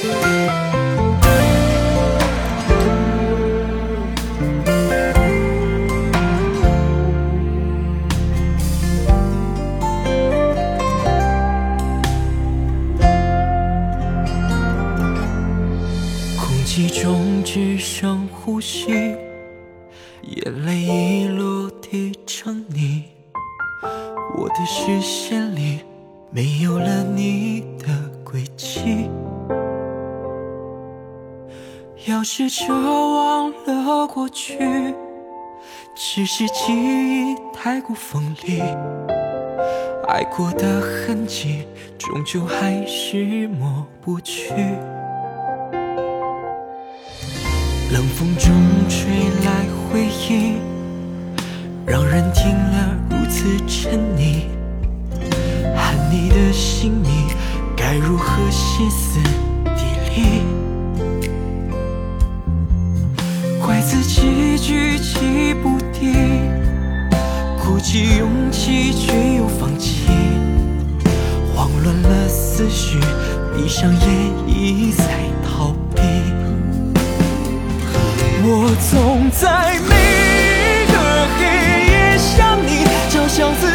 空气中只剩呼吸眼泪一路滴成泥我的视线里没有了你的轨迹。要试着忘了过去，只是记忆太过锋利，爱过的痕迹终究还是抹不去。冷风中吹来回忆，让人听了如此沉溺。喊你的姓名，该如何歇斯起勇气却又放弃，慌乱了思绪，闭上眼一再逃避。我总在每一个黑夜想你，就像自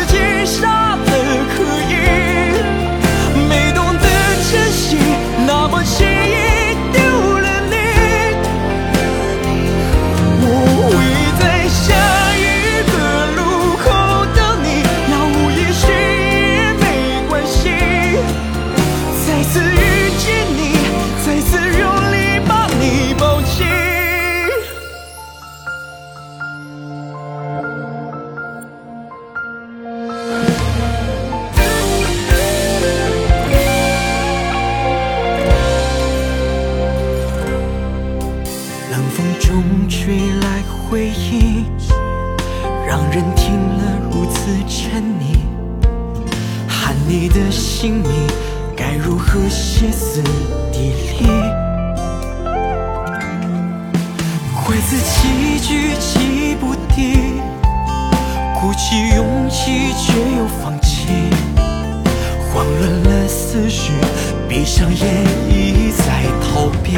风中吹来回忆，让人听了如此沉溺。喊你的姓名，该如何歇斯底里？怪自己举棋不定，鼓起勇气却又放弃，慌乱了思绪，闭上眼一再逃避。